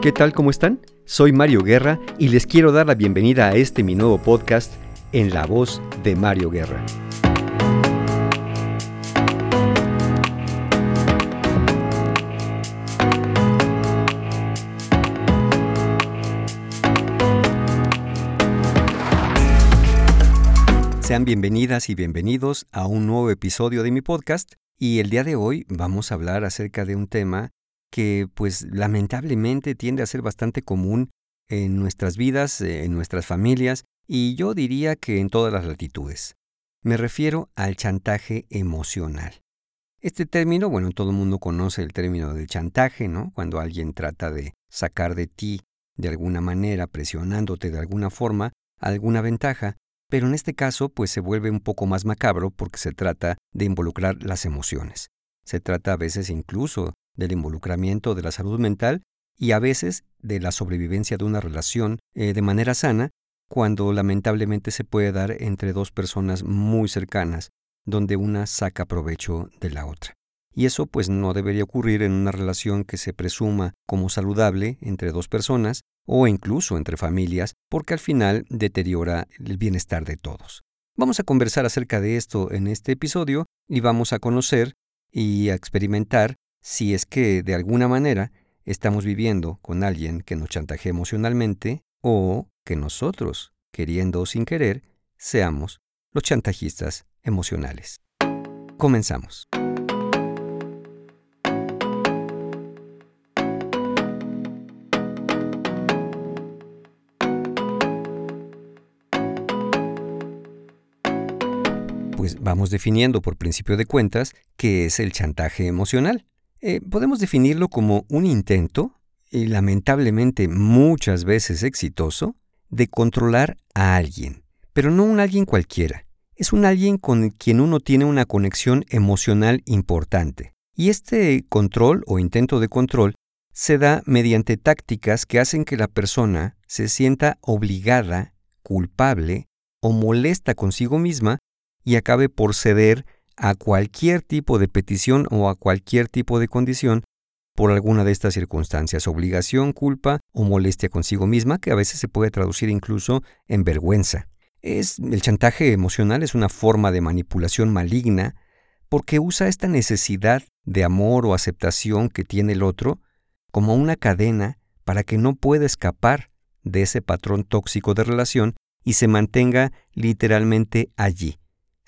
¿Qué tal? ¿Cómo están? Soy Mario Guerra y les quiero dar la bienvenida a este mi nuevo podcast en la voz de Mario Guerra. Sean bienvenidas y bienvenidos a un nuevo episodio de mi podcast y el día de hoy vamos a hablar acerca de un tema que pues lamentablemente tiende a ser bastante común en nuestras vidas, en nuestras familias y yo diría que en todas las latitudes. Me refiero al chantaje emocional. Este término, bueno, todo el mundo conoce el término del chantaje, ¿no? Cuando alguien trata de sacar de ti de alguna manera, presionándote de alguna forma, alguna ventaja, pero en este caso, pues se vuelve un poco más macabro porque se trata de involucrar las emociones. Se trata a veces incluso del involucramiento de la salud mental y a veces de la sobrevivencia de una relación eh, de manera sana, cuando lamentablemente se puede dar entre dos personas muy cercanas, donde una saca provecho de la otra. Y eso pues no debería ocurrir en una relación que se presuma como saludable entre dos personas, o incluso entre familias, porque al final deteriora el bienestar de todos. Vamos a conversar acerca de esto en este episodio y vamos a conocer y a experimentar si es que de alguna manera estamos viviendo con alguien que nos chantaje emocionalmente o que nosotros, queriendo o sin querer, seamos los chantajistas emocionales. Comenzamos. pues vamos definiendo por principio de cuentas qué es el chantaje emocional. Eh, podemos definirlo como un intento, y lamentablemente muchas veces exitoso, de controlar a alguien, pero no un alguien cualquiera. Es un alguien con quien uno tiene una conexión emocional importante. Y este control o intento de control se da mediante tácticas que hacen que la persona se sienta obligada, culpable o molesta consigo misma y acabe por ceder a cualquier tipo de petición o a cualquier tipo de condición por alguna de estas circunstancias, obligación, culpa o molestia consigo misma, que a veces se puede traducir incluso en vergüenza. Es, el chantaje emocional es una forma de manipulación maligna porque usa esta necesidad de amor o aceptación que tiene el otro como una cadena para que no pueda escapar de ese patrón tóxico de relación y se mantenga literalmente allí,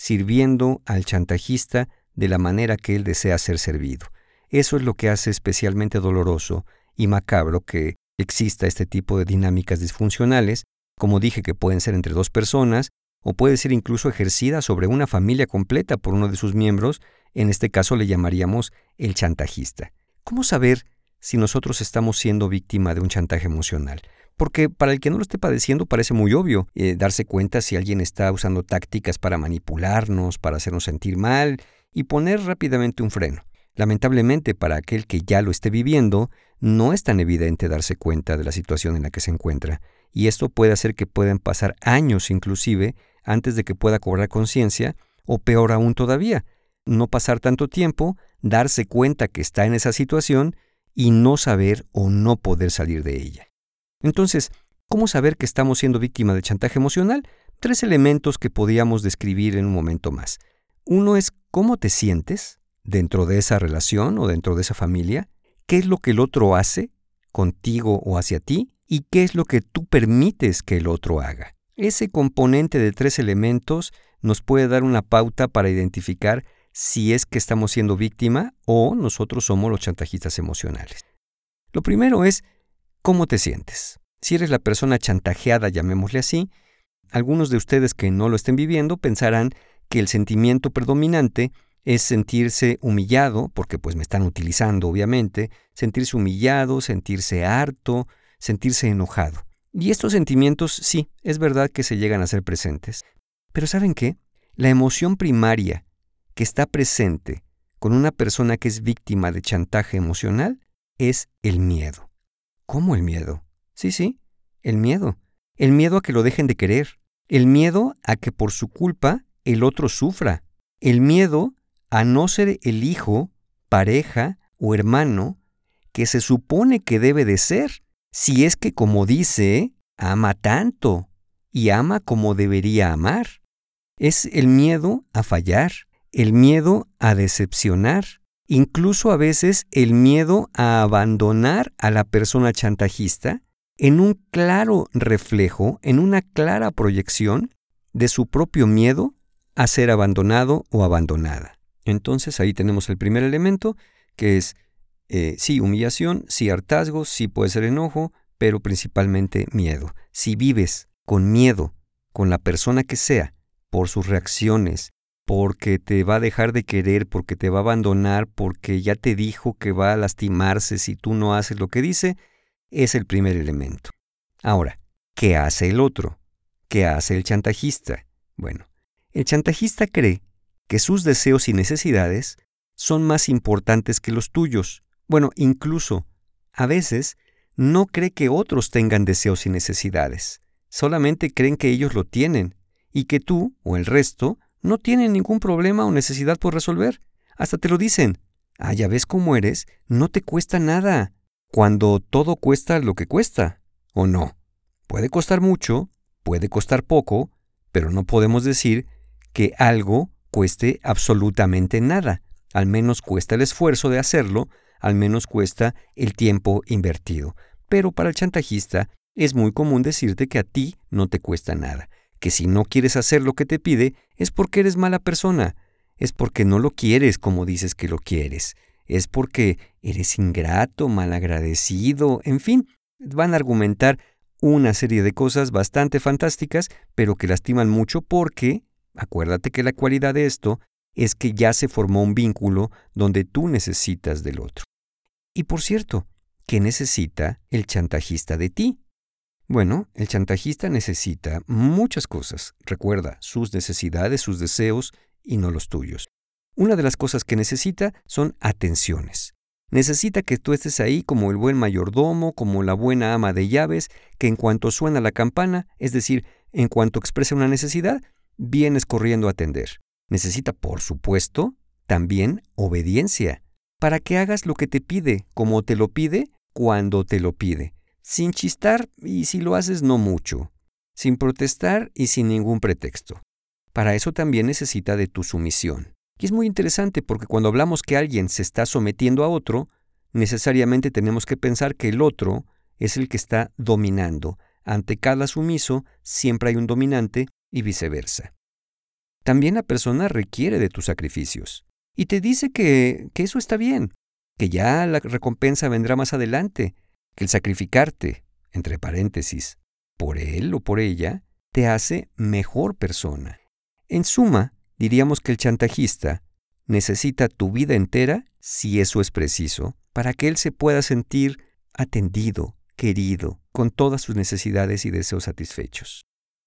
sirviendo al chantajista de la manera que él desea ser servido. Eso es lo que hace especialmente doloroso y macabro que exista este tipo de dinámicas disfuncionales, como dije que pueden ser entre dos personas, o puede ser incluso ejercida sobre una familia completa por uno de sus miembros, en este caso le llamaríamos el chantajista. ¿Cómo saber si nosotros estamos siendo víctima de un chantaje emocional? Porque para el que no lo esté padeciendo parece muy obvio eh, darse cuenta si alguien está usando tácticas para manipularnos, para hacernos sentir mal y poner rápidamente un freno. Lamentablemente para aquel que ya lo esté viviendo, no es tan evidente darse cuenta de la situación en la que se encuentra, y esto puede hacer que puedan pasar años inclusive antes de que pueda cobrar conciencia, o peor aún todavía, no pasar tanto tiempo, darse cuenta que está en esa situación y no saber o no poder salir de ella. Entonces, ¿cómo saber que estamos siendo víctima de chantaje emocional? Tres elementos que podíamos describir en un momento más. Uno es cómo te sientes dentro de esa relación o dentro de esa familia, qué es lo que el otro hace contigo o hacia ti y qué es lo que tú permites que el otro haga. Ese componente de tres elementos nos puede dar una pauta para identificar si es que estamos siendo víctima o nosotros somos los chantajistas emocionales. Lo primero es ¿Cómo te sientes? Si eres la persona chantajeada, llamémosle así, algunos de ustedes que no lo estén viviendo pensarán que el sentimiento predominante es sentirse humillado, porque pues me están utilizando obviamente, sentirse humillado, sentirse harto, sentirse enojado. Y estos sentimientos sí, es verdad que se llegan a ser presentes. Pero ¿saben qué? La emoción primaria que está presente con una persona que es víctima de chantaje emocional es el miedo. ¿Cómo el miedo? Sí, sí, el miedo. El miedo a que lo dejen de querer. El miedo a que por su culpa el otro sufra. El miedo a no ser el hijo, pareja o hermano que se supone que debe de ser Si es que, como dice, ama tanto y ama como debería amar. Es el miedo a fallar, el miedo a decepcionar, incluso a veces el miedo a abandonar a la persona chantajista en un claro reflejo, en una clara proyección de su propio miedo a ser abandonado o abandonada. Entonces ahí tenemos el primer elemento, que es eh, sí humillación, sí hartazgo, sí puede ser enojo, pero principalmente miedo. Si vives con miedo con la persona que sea, por sus reacciones, porque te va a dejar de querer, porque te va a abandonar, porque ya te dijo que va a lastimarse si tú no haces lo que dice, es el primer elemento. Ahora, ¿qué hace el otro? ¿Qué hace el chantajista? Bueno, el chantajista cree que sus deseos y necesidades son más importantes que los tuyos. Bueno, incluso, a veces, no cree que otros tengan deseos y necesidades. Solamente creen que ellos lo tienen y que tú o el resto no tienen ningún problema o necesidad por resolver. Hasta te lo dicen. Ah, ya ves cómo eres, no te cuesta nada, cuando todo cuesta lo que cuesta, ¿o no? Puede costar mucho, puede costar poco, pero no podemos decir que algo cueste absolutamente nada. Al menos cuesta el esfuerzo de hacerlo, al menos cuesta el tiempo invertido. Pero para el chantajista es muy común decirte que a ti no te cuesta nada que si no quieres hacer lo que te pide es porque eres mala persona, es porque no lo quieres como dices que lo quieres, es porque eres ingrato, malagradecido, en fin, van a argumentar una serie de cosas bastante fantásticas, pero que lastiman mucho porque, acuérdate que la cualidad de esto es que ya se formó un vínculo donde tú necesitas del otro. Y por cierto, ¿qué necesita el chantajista de ti? Bueno, el chantajista necesita muchas cosas. Recuerda, sus necesidades, sus deseos y no los tuyos. Una de las cosas que necesita son atenciones. Necesita que tú estés ahí como el buen mayordomo, como la buena ama de llaves, que en cuanto suena la campana, es decir, en cuanto expresa una necesidad, vienes corriendo a atender. Necesita, por supuesto, también obediencia, para que hagas lo que te pide, como te lo pide, cuando te lo pide sin chistar y si lo haces no mucho, sin protestar y sin ningún pretexto. Para eso también necesita de tu sumisión. Y es muy interesante porque cuando hablamos que alguien se está sometiendo a otro, necesariamente tenemos que pensar que el otro es el que está dominando. Ante cada sumiso siempre hay un dominante y viceversa. También la persona requiere de tus sacrificios y te dice que, eso está bien, que ya la recompensa vendrá más adelante, el sacrificarte, entre paréntesis, por él o por ella, te hace mejor persona. En suma, diríamos que el chantajista necesita tu vida entera, si eso es preciso, para que él se pueda sentir atendido, querido, con todas sus necesidades y deseos satisfechos.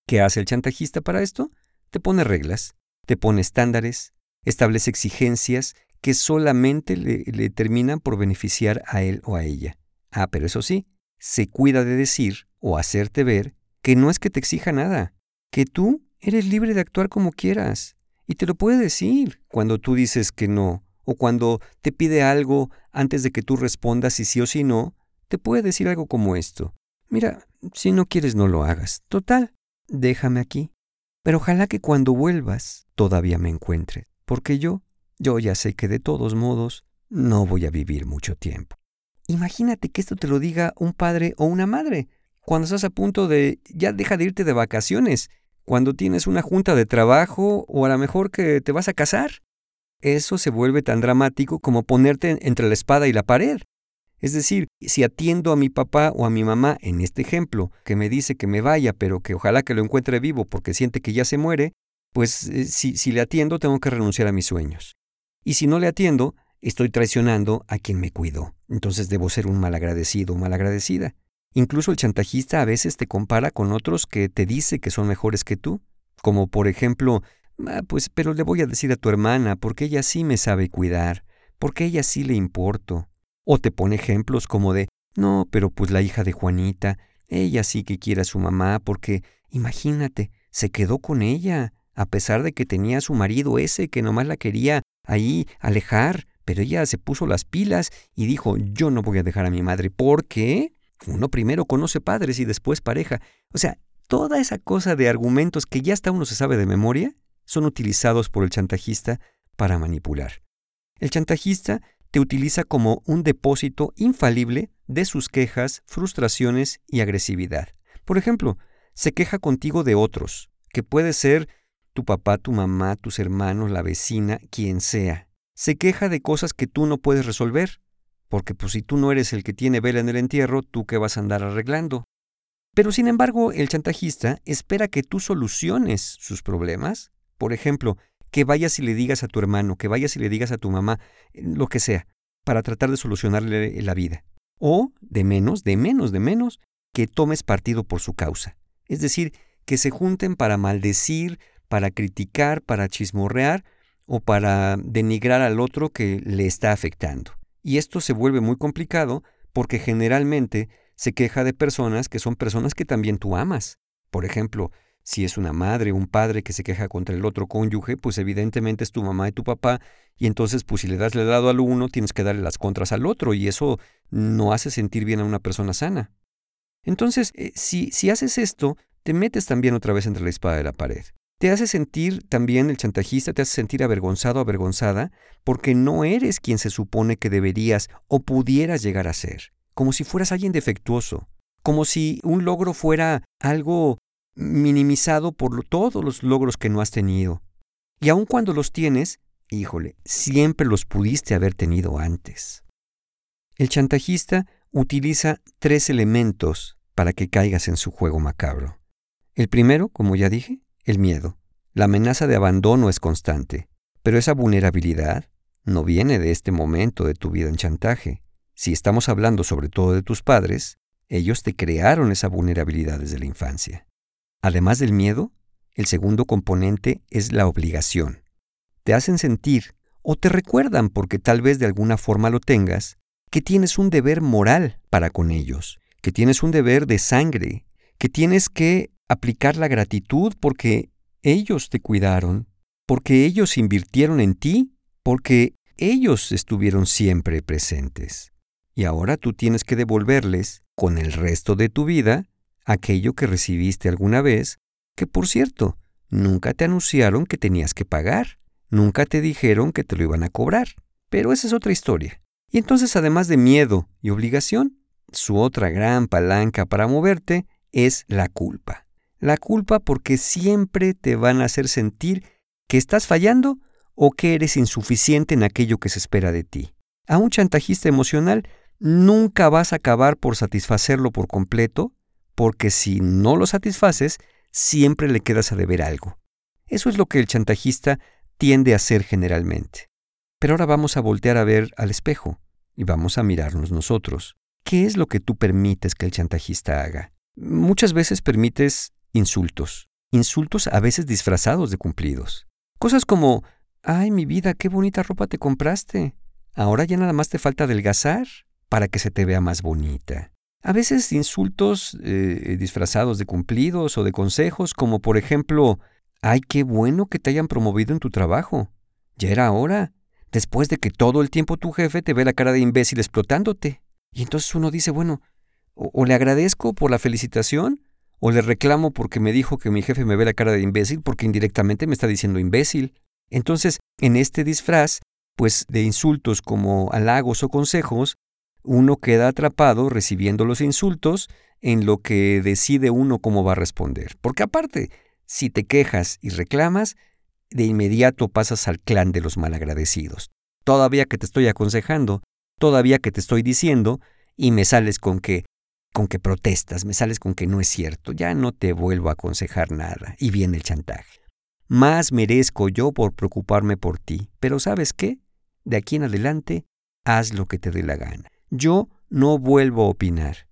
¿Qué hace el chantajista para esto? Te pone reglas, te pone estándares, establece exigencias que solamente le, le terminan por beneficiar a él o a ella. Ah, pero eso sí, se cuida de decir o hacerte ver que no es que te exija nada, que tú eres libre de actuar como quieras. Y te lo puede decir cuando tú dices que no, o cuando te pide algo antes de que tú respondas si sí o si no, te puede decir algo como esto. Mira, si no quieres no lo hagas. Total, déjame aquí. Pero ojalá que cuando vuelvas todavía me encuentres, porque yo, yo ya sé que de todos modos no voy a vivir mucho tiempo. Imagínate que esto te lo diga un padre o una madre, cuando estás a punto de ya deja de irte de vacaciones, cuando tienes una junta de trabajo o a lo mejor que te vas a casar. Eso se vuelve tan dramático como ponerte entre la espada y la pared. Es decir, si atiendo a mi papá o a mi mamá, en este ejemplo, que me dice que me vaya, pero que ojalá que lo encuentre vivo porque siente que ya se muere, pues eh, si, si le atiendo tengo que renunciar a mis sueños. Y si no le atiendo, estoy traicionando a quien me cuidó. Entonces debo ser un malagradecido o malagradecida. Incluso el chantajista a veces te compara con otros que te dice que son mejores que tú, como por ejemplo, ah, pues pero le voy a decir a tu hermana porque ella sí me sabe cuidar, porque ella sí le importo. O te pone ejemplos como de, no, pero pues la hija de Juanita, ella sí que quiere a su mamá porque, imagínate, se quedó con ella, a pesar de que tenía a su marido ese que nomás la quería ahí alejar, pero ella se puso las pilas y dijo, yo no voy a dejar a mi madre. ¿Por qué? Uno primero conoce padres y después pareja. O sea, toda esa cosa de argumentos que ya hasta uno se sabe de memoria son utilizados por el chantajista para manipular. El chantajista te utiliza como un depósito infalible de sus quejas, frustraciones y agresividad. Por ejemplo, se queja contigo de otros, que puede ser tu papá, tu mamá, tus hermanos, la vecina, quien sea. Se queja de cosas que tú no puedes resolver, porque pues si tú no eres el que tiene vela en el entierro, tú qué vas a andar arreglando. Pero sin embargo, el chantajista espera que tú soluciones sus problemas. Por ejemplo, que vayas y le digas a tu hermano, que vayas y le digas a tu mamá, lo que sea, para tratar de solucionarle la vida. O, de menos, de menos, de menos, que tomes partido por su causa. Es decir, que se junten para maldecir, para criticar, para chismorrear o para denigrar al otro que le está afectando. Y esto se vuelve muy complicado porque generalmente se queja de personas que son personas que también tú amas. Por ejemplo, si es una madre o un padre que se queja contra el otro cónyuge, pues evidentemente es tu mamá y tu papá, y entonces pues si le das el lado al uno, tienes que darle las contras al otro, y eso no hace sentir bien a una persona sana. Entonces, eh, si, si haces esto, te metes también otra vez entre la espada de la pared. Te hace sentir también el chantajista, te hace sentir avergonzado, avergonzada, porque no eres quien se supone que deberías o pudieras llegar a ser, como si fueras alguien defectuoso, como si un logro fuera algo minimizado por todos los logros que no has tenido. Y aun cuando los tienes, híjole, siempre los pudiste haber tenido antes. El chantajista utiliza tres elementos para que caigas en su juego macabro. El primero, como ya dije, el miedo. La amenaza de abandono es constante, pero esa vulnerabilidad no viene de este momento de tu vida en chantaje. Si estamos hablando sobre todo de tus padres, ellos te crearon esa vulnerabilidad desde la infancia. Además del miedo, el segundo componente es la obligación. Te hacen sentir, o te recuerdan porque tal vez de alguna forma lo tengas, que tienes un deber moral para con ellos, que tienes un deber de sangre, que tienes que aplicar la gratitud porque ellos te cuidaron, porque ellos invirtieron en ti, porque ellos estuvieron siempre presentes. Y ahora tú tienes que devolverles, con el resto de tu vida, aquello que recibiste alguna vez, que por cierto, nunca te anunciaron que tenías que pagar, nunca te dijeron que te lo iban a cobrar, pero esa es otra historia. Y entonces, además de miedo y obligación, su otra gran palanca para moverte es la culpa. La culpa porque siempre te van a hacer sentir que estás fallando o que eres insuficiente en aquello que se espera de ti. A un chantajista emocional nunca vas a acabar por satisfacerlo por completo porque si no lo satisfaces, siempre le quedas a deber algo. Eso es lo que el chantajista tiende a hacer generalmente. Pero ahora vamos a voltear a ver al espejo y vamos a mirarnos nosotros. ¿Qué es lo que tú permites que el chantajista haga? Muchas veces permites insultos, insultos a veces disfrazados de cumplidos. Cosas como, ay mi vida, qué bonita ropa te compraste. Ahora ya nada más te falta adelgazar para que se te vea más bonita. A veces insultos eh, disfrazados de cumplidos o de consejos, como por ejemplo, ¡ay, qué bueno que te hayan promovido en tu trabajo! Ya era hora, después de que todo el tiempo tu jefe te ve la cara de imbécil explotándote. Y entonces uno dice, bueno, o, le agradezco por la felicitación, o le reclamo porque me dijo que mi jefe me ve la cara de imbécil, porque indirectamente me está diciendo imbécil. Entonces, en este disfraz, pues de insultos como halagos o consejos, uno queda atrapado recibiendo los insultos en lo que decide uno cómo va a responder. Porque aparte, si te quejas y reclamas, de inmediato pasas al clan de los malagradecidos. Todavía que te estoy aconsejando, todavía que te estoy diciendo, y me sales con que con que protestas, me sales con que no es cierto, ya no te vuelvo a aconsejar nada, y viene el chantaje. Más merezco yo por preocuparme por ti, pero ¿sabes qué? De aquí en adelante, haz lo que te dé la gana. Yo no vuelvo a opinar.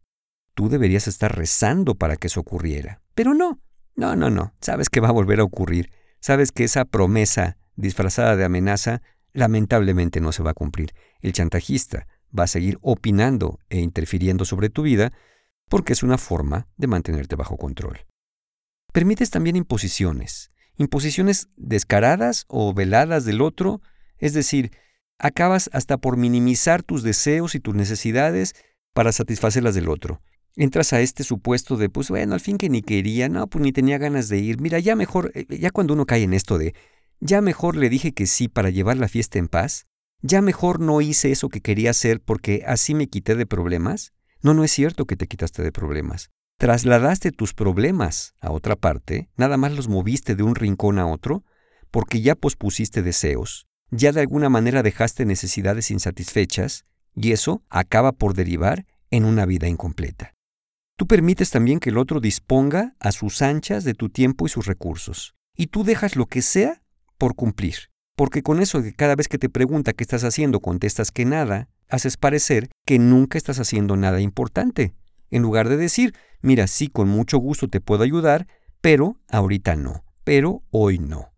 Tú deberías estar rezando para que eso ocurriera. Pero no, no, no, no. Sabes que va a volver a ocurrir. Sabes que esa promesa disfrazada de amenaza lamentablemente no se va a cumplir. El chantajista va a seguir opinando e interfiriendo sobre tu vida porque es una forma de mantenerte bajo control. Permites también imposiciones, imposiciones descaradas o veladas del otro, es decir, acabas hasta por minimizar tus deseos y tus necesidades para satisfacer las del otro. entras a este supuesto de, pues bueno, al fin que ni quería, no, pues ni tenía ganas de ir. Mira, ya mejor, eh, ya cuando uno cae en esto de, ya mejor le dije que sí para llevar la fiesta en paz, ya mejor no hice eso que quería hacer porque así me quité de problemas. No, no es cierto que te quitaste de problemas. Trasladaste tus problemas a otra parte, nada más los moviste de un rincón a otro, porque ya pospusiste deseos, ya de alguna manera dejaste necesidades insatisfechas, y eso acaba por derivar en una vida incompleta. Tú permites también que el otro disponga a sus anchas de tu tiempo y sus recursos, y tú dejas lo que sea por cumplir, porque con eso de cada vez que te pregunta qué estás haciendo contestas que nada, haces parecer que nunca estás haciendo nada importante, en lugar de decir, mira, sí, con mucho gusto te puedo ayudar, pero ahorita no, pero hoy no.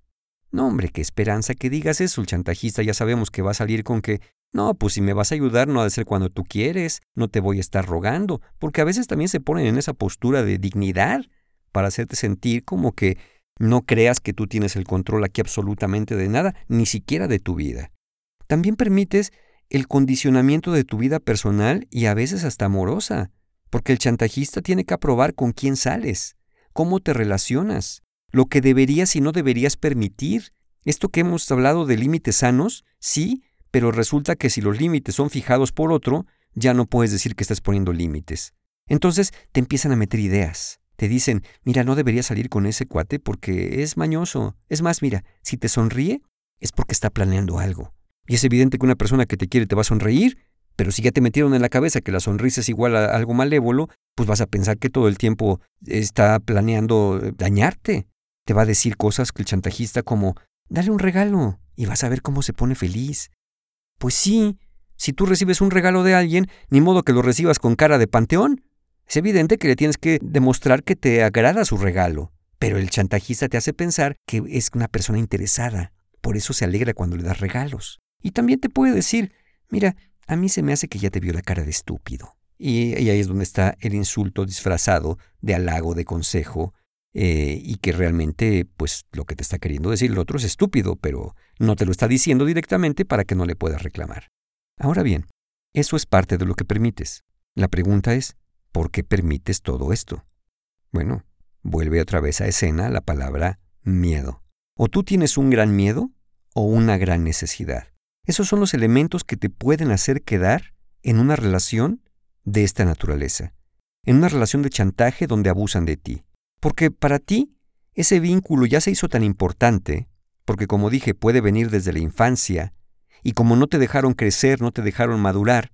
No, hombre, qué esperanza que digas eso. El chantajista ya sabemos que va a salir con que, no, pues si me vas a ayudar no ha de ser cuando tú quieres, no te voy a estar rogando, porque a veces también se ponen en esa postura de dignidad para hacerte sentir como que no creas que tú tienes el control aquí absolutamente de nada, ni siquiera de tu vida. También permites el condicionamiento de tu vida personal y a veces hasta amorosa, porque el chantajista tiene que aprobar con quién sales, cómo te relacionas, lo que deberías y no deberías permitir. Esto que hemos hablado de límites sanos, sí, pero resulta que si los límites son fijados por otro, ya no puedes decir que estás poniendo límites. Entonces te empiezan a meter ideas. Te dicen, mira, no deberías salir con ese cuate porque es mañoso. Es más, mira, si te sonríe, es porque está planeando algo. Y es evidente que una persona que te quiere te va a sonreír, pero si ya te metieron en la cabeza que la sonrisa es igual a algo malévolo, pues vas a pensar que todo el tiempo está planeando eh, dañarte. Te va a decir cosas que el chantajista como, dale un regalo y vas a ver cómo se pone feliz. Pues sí, si tú recibes un regalo de alguien, ni modo que lo recibas con cara de panteón. Es evidente que le tienes que demostrar que te agrada su regalo, pero el chantajista te hace pensar que es una persona interesada, por eso se alegra cuando le das regalos. Y también te puede decir, mira, a mí se me hace que ya te vio la cara de estúpido. Y, ahí es donde está el insulto disfrazado de halago, de consejo, eh, y que realmente, pues lo que te está queriendo decir el otro es estúpido, pero no te lo está diciendo directamente para que no le puedas reclamar. Ahora bien, eso es parte de lo que permites. La pregunta es, ¿por qué permites todo esto? Bueno, vuelve otra vez a escena la palabra miedo. O tú tienes un gran miedo o una gran necesidad. Esos son los elementos que te pueden hacer quedar en una relación de esta naturaleza, en una relación de chantaje donde abusan de ti. Porque para ti ese vínculo ya se hizo tan importante, porque como dije puede venir desde la infancia, y como no te dejaron crecer, no te dejaron madurar,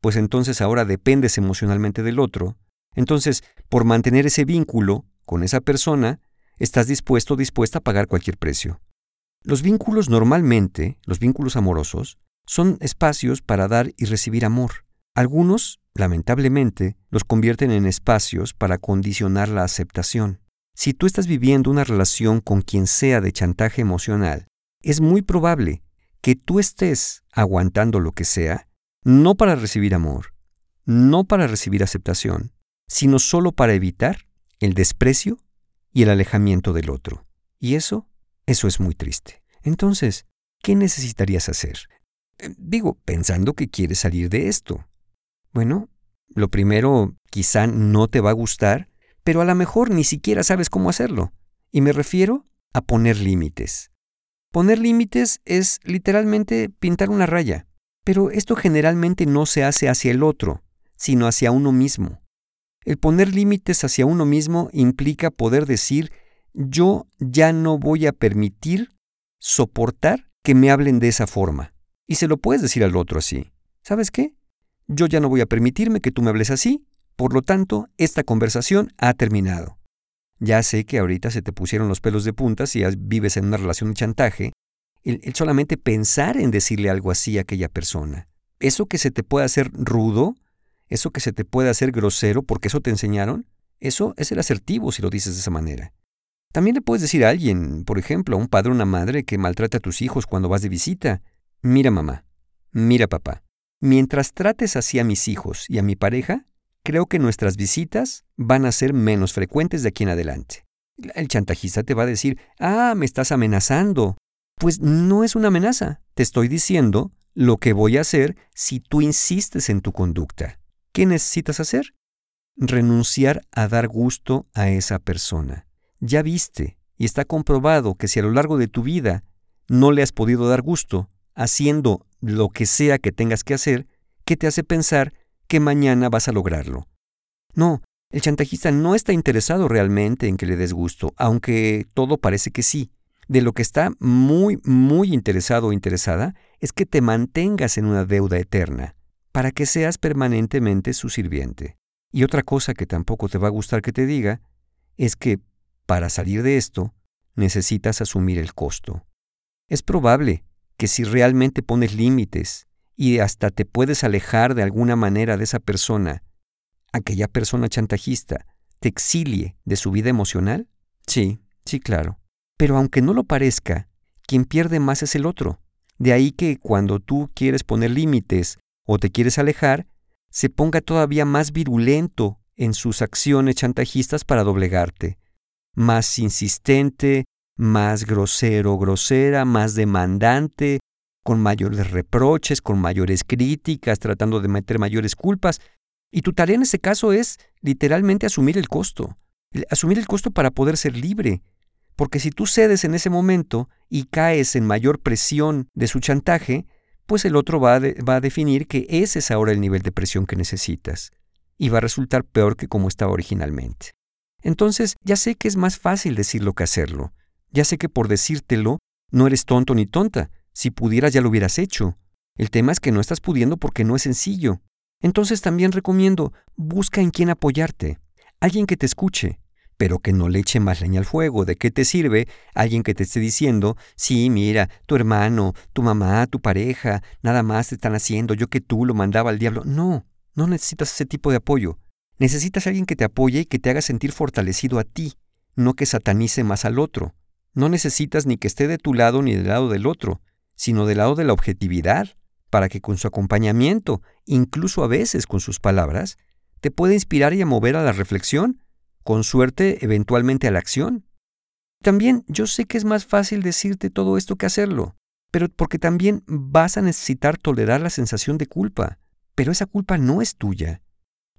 pues entonces ahora dependes emocionalmente del otro, entonces por mantener ese vínculo con esa persona, estás dispuesto o dispuesta a pagar cualquier precio. Los vínculos normalmente, los vínculos amorosos, son espacios para dar y recibir amor. Algunos, lamentablemente, los convierten en espacios para condicionar la aceptación. Si tú estás viviendo una relación con quien sea de chantaje emocional, es muy probable que tú estés aguantando lo que sea, no para recibir amor, no para recibir aceptación, sino solo para evitar el desprecio y el alejamiento del otro. Y eso eso es muy triste. Entonces, ¿qué necesitarías hacer? Eh, digo, pensando que quieres salir de esto. Bueno, lo primero quizá no te va a gustar, pero a lo mejor ni siquiera sabes cómo hacerlo. Y me refiero a poner límites. Poner límites es literalmente pintar una raya, pero esto generalmente no se hace hacia el otro, sino hacia uno mismo. El poner límites hacia uno mismo implica poder decir yo ya no voy a permitir soportar que me hablen de esa forma. Y se lo puedes decir al otro así. ¿Sabes qué? Yo ya no voy a permitirme que tú me hables así, por lo tanto, esta conversación ha terminado. Ya sé que ahorita se te pusieron los pelos de punta si vives en una relación de chantaje, el, el, solamente pensar en decirle algo así a aquella persona. Eso que se te puede hacer rudo, eso que se te puede hacer grosero porque eso te enseñaron, eso es el asertivo si lo dices de esa manera. También le puedes decir a alguien, por ejemplo, a un padre o una madre que maltrata a tus hijos cuando vas de visita, mira mamá, mira papá, mientras trates así a mis hijos y a mi pareja, creo que nuestras visitas van a ser menos frecuentes de aquí en adelante. El chantajista te va a decir, ah, me estás amenazando. Pues no es una amenaza, te estoy diciendo lo que voy a hacer si tú insistes en tu conducta. ¿Qué necesitas hacer? renunciar a dar gusto a esa persona. Ya viste y está comprobado que si a lo largo de tu vida no le has podido dar gusto haciendo lo que sea que tengas que hacer, ¿qué te hace pensar que mañana vas a lograrlo? No, el chantajista no está interesado realmente en que le des gusto, aunque todo parece que sí. De lo que está muy, muy interesado o interesada es que te mantengas en una deuda eterna, para que seas permanentemente su sirviente. Y otra cosa que tampoco te va a gustar que te diga es que, para salir de esto, necesitas asumir el costo. Es probable que si realmente pones límites y hasta te puedes alejar de alguna manera de esa persona, aquella persona chantajista te exilie de su vida emocional? Sí, sí, claro. Pero aunque no lo parezca, quien pierde más es el otro. De ahí que cuando tú quieres poner límites o te quieres alejar, se ponga todavía más virulento en sus acciones chantajistas para doblegarte, más insistente, más grosero, grosera, más demandante, con mayores reproches, con mayores críticas, tratando de meter mayores culpas. Y tu tarea en ese caso es literalmente asumir el costo, asumir el costo para poder ser libre. Porque si tú cedes en ese momento y caes en mayor presión de su chantaje, pues el otro va a, va a definir que ese es ahora el nivel de presión que necesitas y va a resultar peor que como estaba originalmente. Entonces, ya sé que es más fácil decirlo que hacerlo. Ya sé que por decírtelo no eres tonto ni tonta. Si pudieras ya lo hubieras hecho. El tema es que no estás pudiendo porque no es sencillo. Entonces también recomiendo, busca en quién apoyarte. Alguien que te escuche, pero que no le eche más leña al fuego. ¿De qué te sirve alguien que te esté diciendo, sí, mira, tu hermano, tu mamá, tu pareja, nada más te están haciendo, yo que tú lo mandaba al diablo? No, no necesitas ese tipo de apoyo. Necesitas alguien que te apoye y que te haga sentir fortalecido a ti, no que satanice más al otro. No necesitas ni que esté de tu lado ni del lado del otro, sino del lado de la objetividad, para que con su acompañamiento, incluso a veces con sus palabras, te pueda inspirar y a mover a la reflexión con suerte eventualmente a la acción. También yo sé que es más fácil decirte todo esto que hacerlo, pero porque también vas a necesitar tolerar la sensación de culpa. Pero esa culpa no es tuya.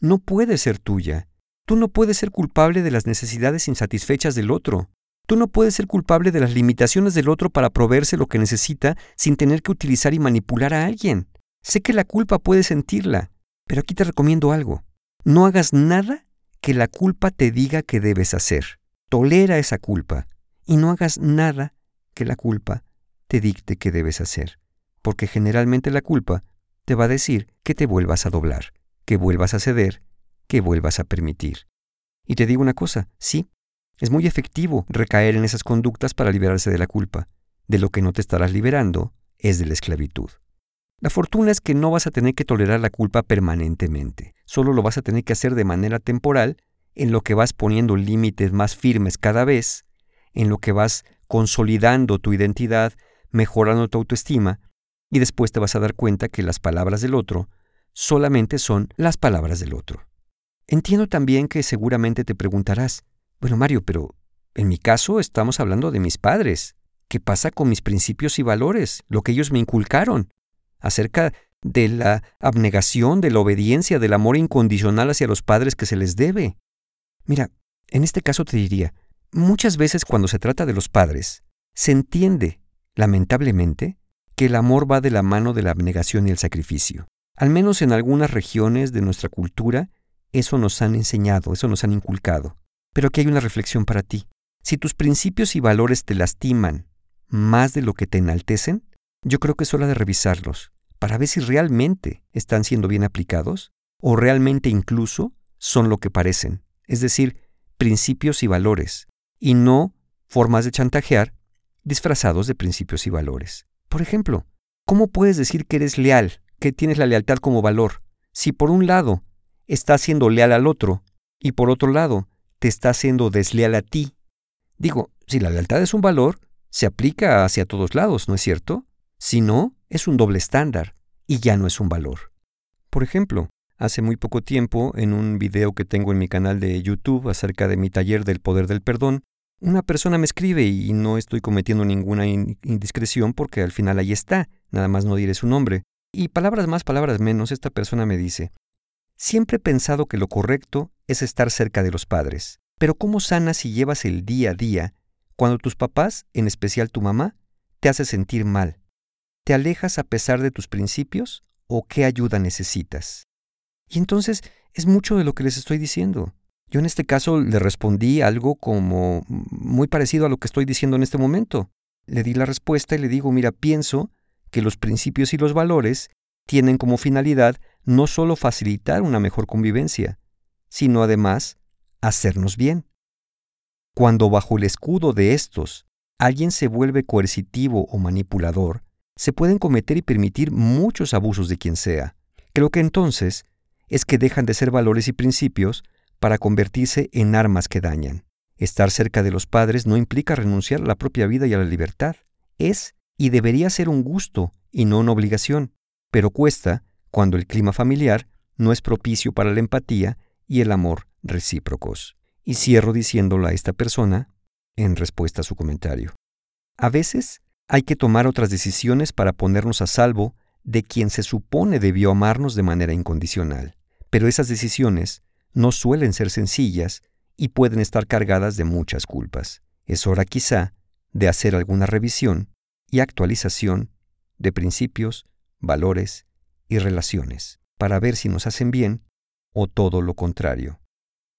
No puede ser tuya. Tú no puedes ser culpable de las necesidades insatisfechas del otro. Tú no puedes ser culpable de las limitaciones del otro para proveerse lo que necesita sin tener que utilizar y manipular a alguien. Sé que la culpa puedes sentirla, pero aquí te recomiendo algo. No hagas nada que la culpa te diga que debes hacer. Tolera esa culpa y no hagas nada que la culpa te dicte que debes hacer, porque generalmente la culpa te va a decir que te vuelvas a doblar, que vuelvas a ceder, que vuelvas a permitir. Y te digo una cosa, sí, es muy efectivo recaer en esas conductas para liberarse de la culpa. De lo que no te estarás liberando es de la esclavitud. La fortuna es que no vas a tener que tolerar la culpa permanentemente, solo lo vas a tener que hacer de manera temporal, en lo que vas poniendo límites más firmes cada vez, en lo que vas consolidando tu identidad, mejorando tu autoestima, y después te vas a dar cuenta que las palabras del otro solamente son las palabras del otro. Entiendo también que seguramente te preguntarás, bueno Mario, pero en mi caso estamos hablando de mis padres. ¿Qué pasa con mis principios y valores, lo que ellos me inculcaron? acerca de la abnegación, de la obediencia, del amor incondicional hacia los padres que se les debe. Mira, en este caso te diría, muchas veces cuando se trata de los padres, se entiende, lamentablemente, que el amor va de la mano de la abnegación y el sacrificio. Al menos en algunas regiones de nuestra cultura, eso nos han enseñado, eso nos han inculcado. Pero aquí hay una reflexión para ti. Si tus principios y valores te lastiman más de lo que te enaltecen, yo creo que es hora de revisarlos para ver si realmente están siendo bien aplicados o realmente incluso son lo que parecen, es decir, principios y valores, y no formas de chantajear disfrazados de principios y valores. Por ejemplo, ¿cómo puedes decir que eres leal, que tienes la lealtad como valor, si por un lado estás siendo leal al otro y por otro lado te estás siendo desleal a ti? Digo, si la lealtad es un valor, se aplica hacia todos lados, ¿no es cierto? Si no, es un doble estándar y ya no es un valor. Por ejemplo, hace muy poco tiempo, en un video que tengo en mi canal de YouTube acerca de mi taller del poder del perdón, una persona me escribe y no estoy cometiendo ninguna indiscreción porque al final ahí está, nada más no diré su nombre. Y palabras más, palabras menos, esta persona me dice, siempre he pensado que lo correcto es estar cerca de los padres. Pero ¿cómo sanas y llevas el día a día cuando tus papás, en especial tu mamá, te hace sentir mal? ¿Te alejas a pesar de tus principios o qué ayuda necesitas? Y entonces es mucho de lo que les estoy diciendo. Yo en este caso le respondí algo como muy parecido a lo que estoy diciendo en este momento. Le di la respuesta y le digo, mira, pienso que los principios y los valores tienen como finalidad no solo facilitar una mejor convivencia, sino además hacernos bien. Cuando bajo el escudo de estos alguien se vuelve coercitivo o manipulador, se pueden cometer y permitir muchos abusos de quien sea. Creo que entonces es que dejan de ser valores y principios para convertirse en armas que dañan. Estar cerca de los padres no implica renunciar a la propia vida y a la libertad. Es y debería ser un gusto y no una obligación, pero cuesta cuando el clima familiar no es propicio para la empatía y el amor recíprocos. Y cierro diciéndolo a esta persona en respuesta a su comentario. A veces hay que tomar otras decisiones para ponernos a salvo de quien se supone debió amarnos de manera incondicional, pero esas decisiones no suelen ser sencillas y pueden estar cargadas de muchas culpas. Es hora quizá de hacer alguna revisión y actualización de principios, valores y relaciones para ver si nos hacen bien o todo lo contrario.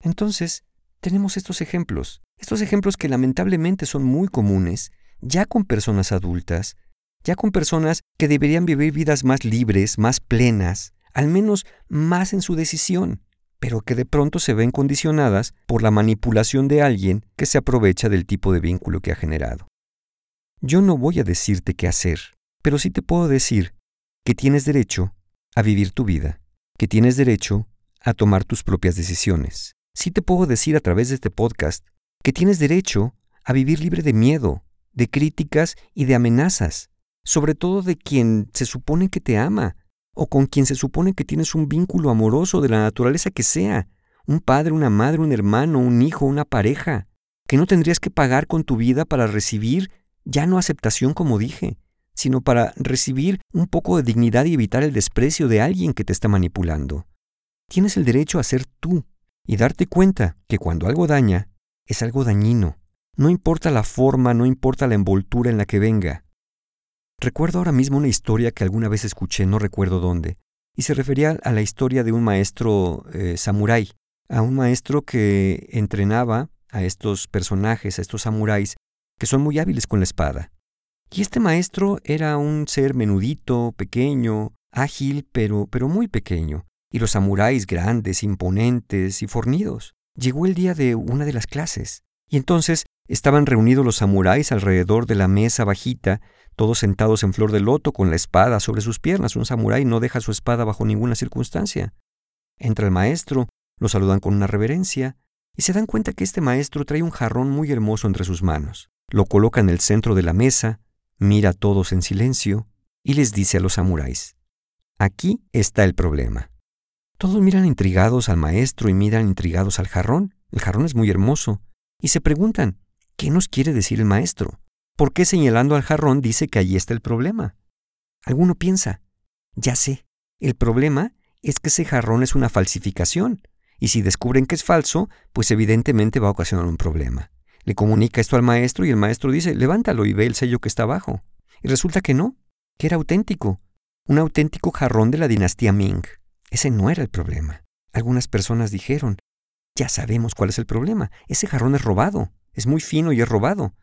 Entonces, tenemos estos ejemplos, estos ejemplos que lamentablemente son muy comunes, ya con personas adultas, ya con personas que deberían vivir vidas más libres, más plenas, al menos más en su decisión, pero que de pronto se ven condicionadas por la manipulación de alguien que se aprovecha del tipo de vínculo que ha generado. Yo no voy a decirte qué hacer, pero sí te puedo decir que tienes derecho a vivir tu vida, que tienes derecho a tomar tus propias decisiones. Sí te puedo decir a través de este podcast que tienes derecho a vivir libre de miedo, de críticas y de amenazas, sobre todo de quien se supone que te ama, o con quien se supone que tienes un vínculo amoroso de la naturaleza que sea, un padre, una madre, un hermano, un hijo, una pareja, que no tendrías que pagar con tu vida para recibir ya no aceptación como dije, sino para recibir un poco de dignidad y evitar el desprecio de alguien que te está manipulando. Tienes el derecho a ser tú y darte cuenta que cuando algo daña, es algo dañino. No importa la forma, no importa la envoltura en la que venga. Recuerdo ahora mismo una historia que alguna vez escuché, no recuerdo dónde, y se refería a la historia de un maestro eh, samurái, a un maestro que entrenaba a estos personajes, a estos samuráis, que son muy hábiles con la espada. Y este maestro era un ser menudito, pequeño, ágil, pero, pero muy pequeño, y los samuráis grandes, imponentes y fornidos. Llegó el día de una de las clases, y entonces estaban reunidos los samuráis alrededor de la mesa bajita todos sentados en flor de loto con la espada sobre sus piernas. Un samurái no deja su espada bajo ninguna circunstancia. Entra el maestro, lo saludan con una reverencia, y se dan cuenta que este maestro trae un jarrón muy hermoso entre sus manos. Lo coloca en el centro de la mesa, mira a todos en silencio y les dice a los samuráis, aquí está el problema. Todos miran intrigados al maestro y miran intrigados al jarrón. El jarrón es muy hermoso. Y se preguntan, ¿qué nos quiere decir el maestro? ¿Por qué señalando al jarrón dice que allí está el problema? Alguno piensa, ya sé, el problema es que ese jarrón es una falsificación, y si descubren que es falso, pues evidentemente va a ocasionar un problema. Le comunica esto al maestro y el maestro dice, levántalo y ve el sello que está abajo. Y resulta que no, que era auténtico, un auténtico jarrón de la dinastía Ming. Ese no era el problema. Algunas personas dijeron, ya sabemos cuál es el problema, ese jarrón es robado, es muy fino y es robado.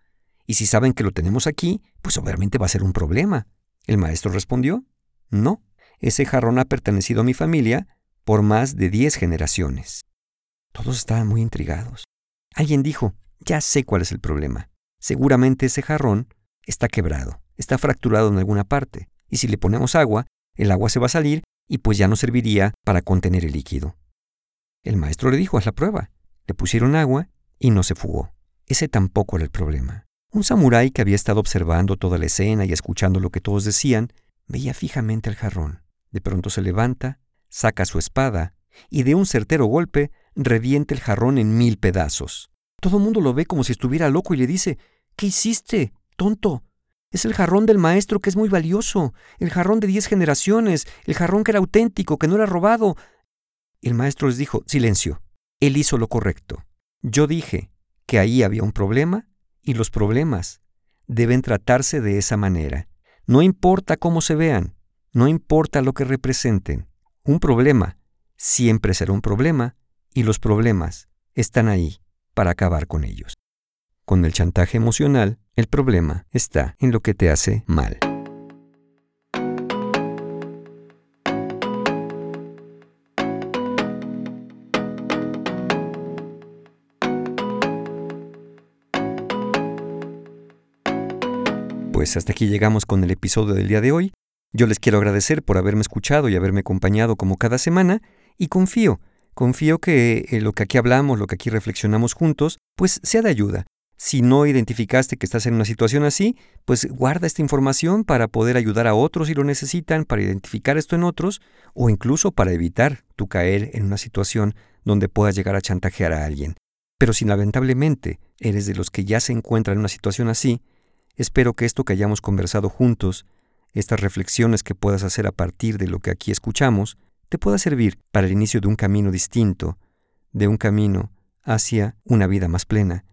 Y si saben que lo tenemos aquí, pues obviamente va a ser un problema. El maestro respondió, no, ese jarrón ha pertenecido a mi familia por más de diez generaciones. Todos estaban muy intrigados. Alguien dijo, ya sé cuál es el problema. Seguramente ese jarrón está quebrado, está fracturado en alguna parte, y si le ponemos agua, el agua se va a salir y pues ya no serviría para contener el líquido. El maestro le dijo, haz la prueba. Le pusieron agua y no se fugó. Ese tampoco era el problema. Un samurái que había estado observando toda la escena y escuchando lo que todos decían, veía fijamente al jarrón. De pronto se levanta, saca su espada y de un certero golpe revienta el jarrón en mil pedazos. Todo el mundo lo ve como si estuviera loco y le dice, ¿Qué hiciste, tonto? Es el jarrón del maestro que es muy valioso, el jarrón de diez generaciones, el jarrón que era auténtico, que no era robado. El maestro les dijo, silencio, Él hizo lo correcto. Yo dije que ahí había un problema y los problemas deben tratarse de esa manera. No importa cómo se vean, no importa lo que representen. Un problema siempre será un problema y los problemas están ahí para acabar con ellos. Con el chantaje emocional, el problema está en lo que te hace mal. Pues hasta aquí llegamos con el episodio del día de hoy. Yo les quiero agradecer por haberme escuchado y haberme acompañado como cada semana y confío, confío que eh, lo que aquí hablamos, lo que aquí reflexionamos juntos, pues sea de ayuda. Si no identificaste que estás en una situación así, pues guarda esta información para poder ayudar a otros si lo necesitan, para identificar esto en otros o incluso para evitar tu caer en una situación donde puedas llegar a chantajear a alguien. Pero si lamentablemente eres de los que ya se encuentran en una situación así, Espero que esto que hayamos conversado juntos, estas reflexiones que puedas hacer a partir de lo que aquí escuchamos, te pueda servir para el inicio de un camino distinto, de un camino hacia una vida más plena,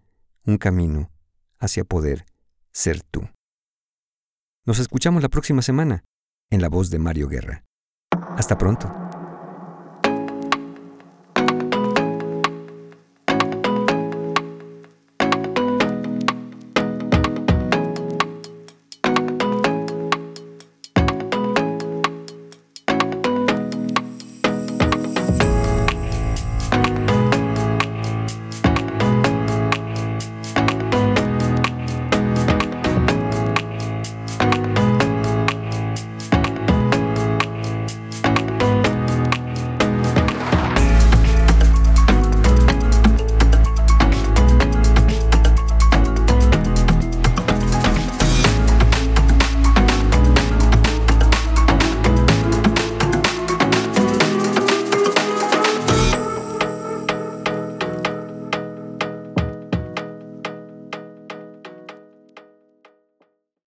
un camino hacia poder ser tú. Nos escuchamos la próxima semana en la voz de Mario Guerra. Hasta pronto.